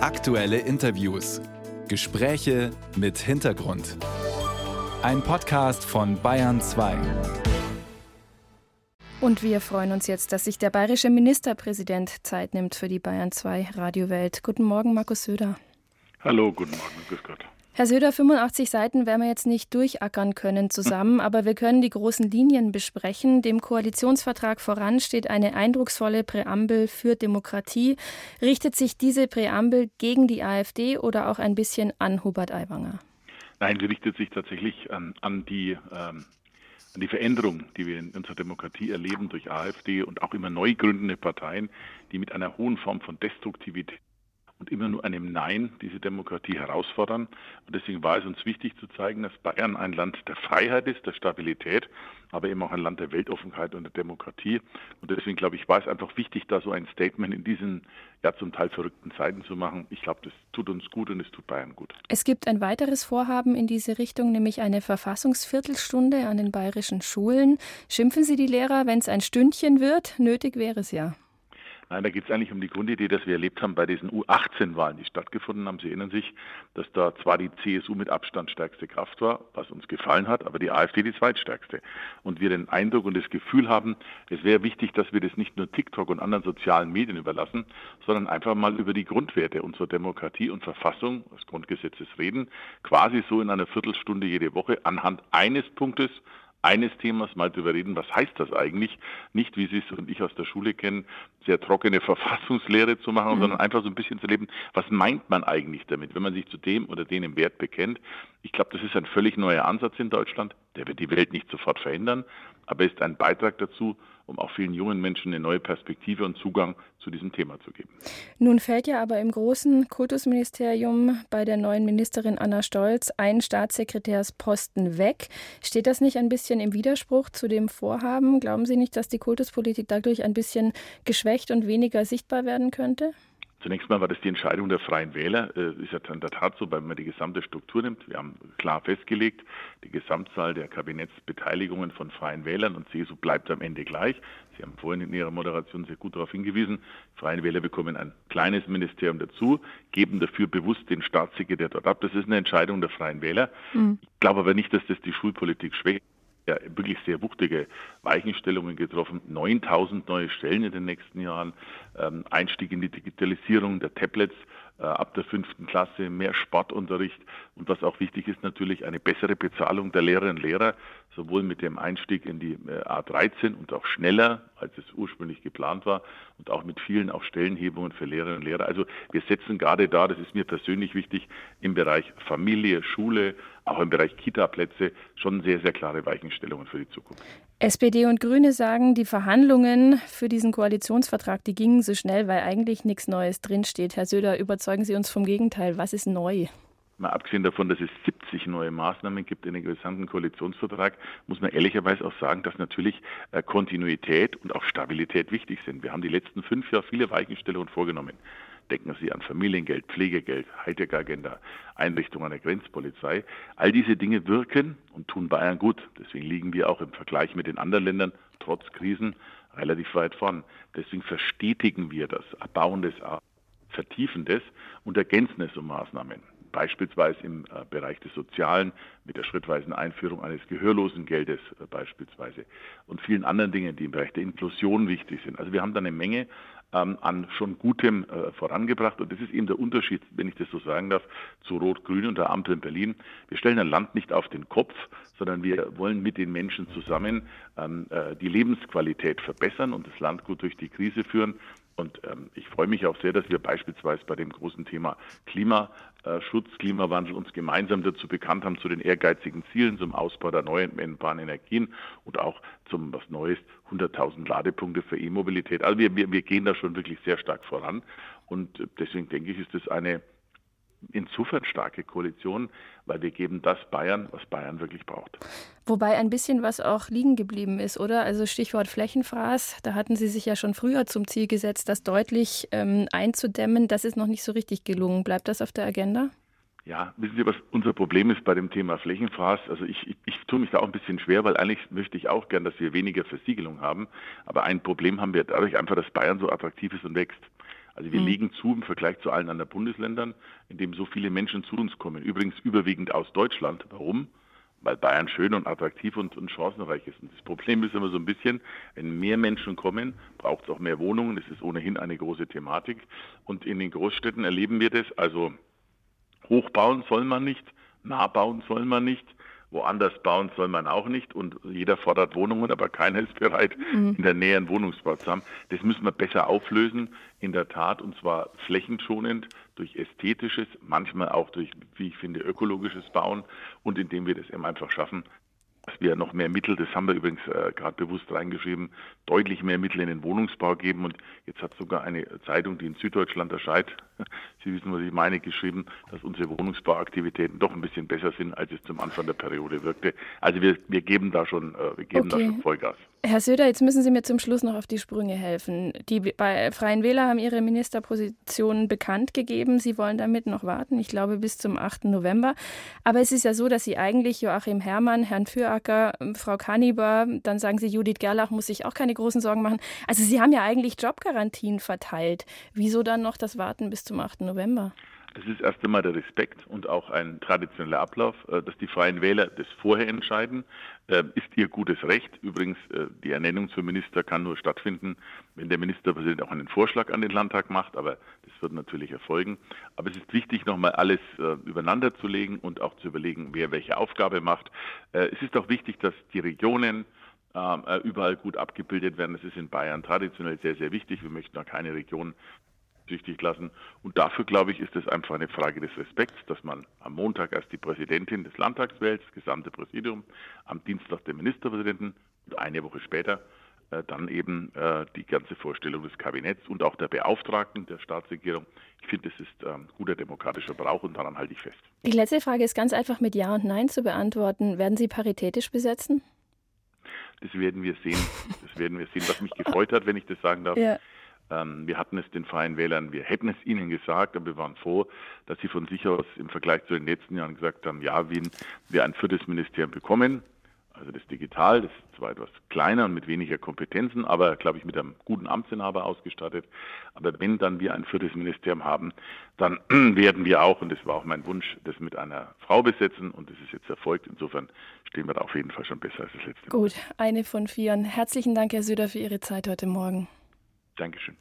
Aktuelle Interviews. Gespräche mit Hintergrund. Ein Podcast von Bayern 2. Und wir freuen uns jetzt, dass sich der bayerische Ministerpräsident Zeit nimmt für die Bayern 2 Radiowelt. Guten Morgen, Markus Söder. Hallo, guten Morgen, grüß Gott. Herr Söder, 85 Seiten werden wir jetzt nicht durchackern können zusammen, aber wir können die großen Linien besprechen. Dem Koalitionsvertrag voran steht eine eindrucksvolle Präambel für Demokratie. Richtet sich diese Präambel gegen die AfD oder auch ein bisschen an Hubert Aiwanger? Nein, sie richtet sich tatsächlich an, an die ähm, an die Veränderung, die wir in unserer Demokratie erleben durch AfD und auch immer neu gründende Parteien, die mit einer hohen Form von Destruktivität und immer nur einem Nein diese Demokratie herausfordern. Und deswegen war es uns wichtig zu zeigen, dass Bayern ein Land der Freiheit ist, der Stabilität, aber eben auch ein Land der Weltoffenheit und der Demokratie. Und deswegen glaube ich, war es einfach wichtig, da so ein Statement in diesen ja zum Teil verrückten Zeiten zu machen. Ich glaube, das tut uns gut und es tut Bayern gut. Es gibt ein weiteres Vorhaben in diese Richtung, nämlich eine Verfassungsviertelstunde an den bayerischen Schulen. Schimpfen Sie die Lehrer, wenn es ein Stündchen wird? Nötig wäre es ja. Nein, da geht es eigentlich um die Grundidee, dass wir erlebt haben bei diesen U18-Wahlen, die stattgefunden haben. Sie erinnern sich, dass da zwar die CSU mit Abstand stärkste Kraft war, was uns gefallen hat, aber die AfD die zweitstärkste. Und wir den Eindruck und das Gefühl haben, es wäre wichtig, dass wir das nicht nur TikTok und anderen sozialen Medien überlassen, sondern einfach mal über die Grundwerte unserer Demokratie und Verfassung, des Grundgesetzes reden, quasi so in einer Viertelstunde jede Woche anhand eines Punktes eines Themas mal darüber reden, was heißt das eigentlich? Nicht, wie Sie es und ich aus der Schule kennen, sehr trockene Verfassungslehre zu machen, mhm. sondern einfach so ein bisschen zu leben, was meint man eigentlich damit, wenn man sich zu dem oder dem Wert bekennt. Ich glaube, das ist ein völlig neuer Ansatz in Deutschland. Der wird die Welt nicht sofort verändern, aber ist ein Beitrag dazu, um auch vielen jungen Menschen eine neue Perspektive und Zugang zu diesem Thema zu geben. Nun fällt ja aber im großen Kultusministerium bei der neuen Ministerin Anna Stolz ein Staatssekretärsposten weg. Steht das nicht ein bisschen im Widerspruch zu dem Vorhaben? Glauben Sie nicht, dass die Kultuspolitik dadurch ein bisschen geschwächt und weniger sichtbar werden könnte? Zunächst mal war das die Entscheidung der Freien Wähler. Äh, ist ja in der Tat so, wenn man die gesamte Struktur nimmt. Wir haben klar festgelegt, die Gesamtzahl der Kabinettsbeteiligungen von Freien Wählern und CSU bleibt am Ende gleich. Sie haben vorhin in Ihrer Moderation sehr gut darauf hingewiesen. Freien Wähler bekommen ein kleines Ministerium dazu, geben dafür bewusst den Staatssekretär dort ab. Das ist eine Entscheidung der Freien Wähler. Mhm. Ich glaube aber nicht, dass das die Schulpolitik schwächt ja wirklich sehr wuchtige Weichenstellungen getroffen. 9000 neue Stellen in den nächsten Jahren, ähm, Einstieg in die Digitalisierung der Tablets äh, ab der fünften Klasse, mehr Sportunterricht. Und was auch wichtig ist, natürlich eine bessere Bezahlung der Lehrerinnen und Lehrer, sowohl mit dem Einstieg in die äh, A13 und auch schneller, als es ursprünglich geplant war und auch mit vielen auch Stellenhebungen für Lehrerinnen und Lehrer. Also wir setzen gerade da, das ist mir persönlich wichtig, im Bereich Familie, Schule, auch im Bereich Kita-Plätze schon sehr, sehr klare Weichenstellungen für die Zukunft. SPD und Grüne sagen, die Verhandlungen für diesen Koalitionsvertrag, die gingen so schnell, weil eigentlich nichts Neues drinsteht. Herr Söder, überzeugen Sie uns vom Gegenteil. Was ist neu? Mal abgesehen davon, dass es 70 neue Maßnahmen gibt in den gesamten Koalitionsvertrag, muss man ehrlicherweise auch sagen, dass natürlich äh, Kontinuität und auch Stabilität wichtig sind. Wir haben die letzten fünf Jahre viele Weichenstellungen vorgenommen. Denken Sie an Familiengeld, Pflegegeld, Hightech-Agenda, Einrichtungen der Grenzpolizei. All diese Dinge wirken und tun Bayern gut. Deswegen liegen wir auch im Vergleich mit den anderen Ländern trotz Krisen relativ weit vorn. Deswegen verstetigen wir das, erbauen das, vertiefen das und ergänzen es um Maßnahmen beispielsweise im äh, Bereich des Sozialen mit der schrittweisen Einführung eines Gehörlosengeldes äh, beispielsweise und vielen anderen Dingen, die im Bereich der Inklusion wichtig sind. Also wir haben da eine Menge ähm, an schon Gutem äh, vorangebracht. Und das ist eben der Unterschied, wenn ich das so sagen darf, zu Rot-Grün und der Ampel in Berlin. Wir stellen ein Land nicht auf den Kopf, sondern wir wollen mit den Menschen zusammen ähm, äh, die Lebensqualität verbessern und das Land gut durch die Krise führen. Und ähm, ich freue mich auch sehr, dass wir beispielsweise bei dem großen Thema Klimaschutz, Klimawandel uns gemeinsam dazu bekannt haben, zu den ehrgeizigen Zielen, zum Ausbau der erneuerbaren Energien und auch zum, was Neues, 100.000 Ladepunkte für E-Mobilität. Also wir, wir, wir gehen da schon wirklich sehr stark voran. Und deswegen denke ich, ist das eine insofern starke Koalition, weil wir geben das Bayern, was Bayern wirklich braucht. Wobei ein bisschen was auch liegen geblieben ist, oder? Also Stichwort Flächenfraß, da hatten Sie sich ja schon früher zum Ziel gesetzt, das deutlich ähm, einzudämmen. Das ist noch nicht so richtig gelungen. Bleibt das auf der Agenda? Ja, wissen Sie, was unser Problem ist bei dem Thema Flächenfraß? Also ich, ich, ich tue mich da auch ein bisschen schwer, weil eigentlich möchte ich auch gern, dass wir weniger Versiegelung haben. Aber ein Problem haben wir dadurch einfach, dass Bayern so attraktiv ist und wächst. Also wir mhm. legen zu im Vergleich zu allen anderen Bundesländern, in dem so viele Menschen zu uns kommen. Übrigens überwiegend aus Deutschland. Warum? Weil Bayern schön und attraktiv und, und chancenreich ist. Und das Problem ist immer so ein bisschen, wenn mehr Menschen kommen, braucht es auch mehr Wohnungen. Das ist ohnehin eine große Thematik. Und in den Großstädten erleben wir das. Also hochbauen soll man nicht, nah bauen soll man nicht. Woanders bauen soll man auch nicht und jeder fordert Wohnungen, aber keiner ist bereit, mhm. in der Nähe einen Wohnungsbau zu haben. Das müssen wir besser auflösen, in der Tat, und zwar flächenschonend durch ästhetisches, manchmal auch durch, wie ich finde, ökologisches Bauen und indem wir das eben einfach schaffen, dass wir noch mehr Mittel, das haben wir übrigens äh, gerade bewusst reingeschrieben, deutlich mehr Mittel in den Wohnungsbau geben. Und jetzt hat sogar eine Zeitung, die in Süddeutschland erscheint, Sie wissen, was ich meine, geschrieben, dass unsere Wohnungsbauaktivitäten doch ein bisschen besser sind, als es zum Anfang der Periode wirkte. Also wir, wir geben da schon, äh, wir geben okay. da schon Vollgas. Herr Söder, jetzt müssen Sie mir zum Schluss noch auf die Sprünge helfen. Die bei Freien Wähler haben ihre Ministerpositionen bekannt gegeben. Sie wollen damit noch warten, ich glaube bis zum 8. November. Aber es ist ja so, dass Sie eigentlich Joachim Herrmann, Herrn Füracker, Frau Kaniber, dann sagen Sie, Judith Gerlach muss sich auch keine großen Sorgen machen. Also Sie haben ja eigentlich Jobgarantien verteilt. Wieso dann noch das Warten bis zum 8. November? Das ist erst einmal der Respekt und auch ein traditioneller Ablauf, äh, dass die Freien Wähler das vorher entscheiden, äh, ist ihr gutes Recht. Übrigens, äh, die Ernennung zum Minister kann nur stattfinden, wenn der Ministerpräsident auch einen Vorschlag an den Landtag macht, aber das wird natürlich erfolgen. Aber es ist wichtig, nochmal alles übereinander zu legen und auch zu überlegen, wer welche Aufgabe macht. Es ist auch wichtig, dass die Regionen überall gut abgebildet werden. Das ist in Bayern traditionell sehr, sehr wichtig. Wir möchten da keine Region berücksichtigt lassen. Und dafür, glaube ich, ist es einfach eine Frage des Respekts, dass man am Montag erst die Präsidentin des Landtags wählt, das gesamte Präsidium, am Dienstag den Ministerpräsidenten und eine Woche später äh, dann eben äh, die ganze Vorstellung des Kabinetts und auch der Beauftragten der Staatsregierung. Ich finde, das ist ähm, guter demokratischer Brauch und daran halte ich fest. Die letzte Frage ist ganz einfach mit Ja und Nein zu beantworten. Werden Sie paritätisch besetzen? Das werden wir sehen. Das werden wir sehen. Was mich gefreut hat, wenn ich das sagen darf, ja. Ähm, wir hatten es den Freien Wählern, wir hätten es ihnen gesagt, aber wir waren froh, dass sie von sich aus im Vergleich zu den letzten Jahren gesagt haben, ja, wenn wir ein viertes Ministerium bekommen, also das Digital, das ist zwar etwas kleiner und mit weniger Kompetenzen, aber glaube ich mit einem guten Amtsinhaber ausgestattet. Aber wenn dann wir ein viertes Ministerium haben, dann werden wir auch, und das war auch mein Wunsch, das mit einer Frau besetzen und das ist jetzt erfolgt. Insofern stehen wir da auf jeden Fall schon besser als das letzte Mal. Gut, eine von vier. Herzlichen Dank, Herr Söder, für Ihre Zeit heute Morgen. Dankeschön.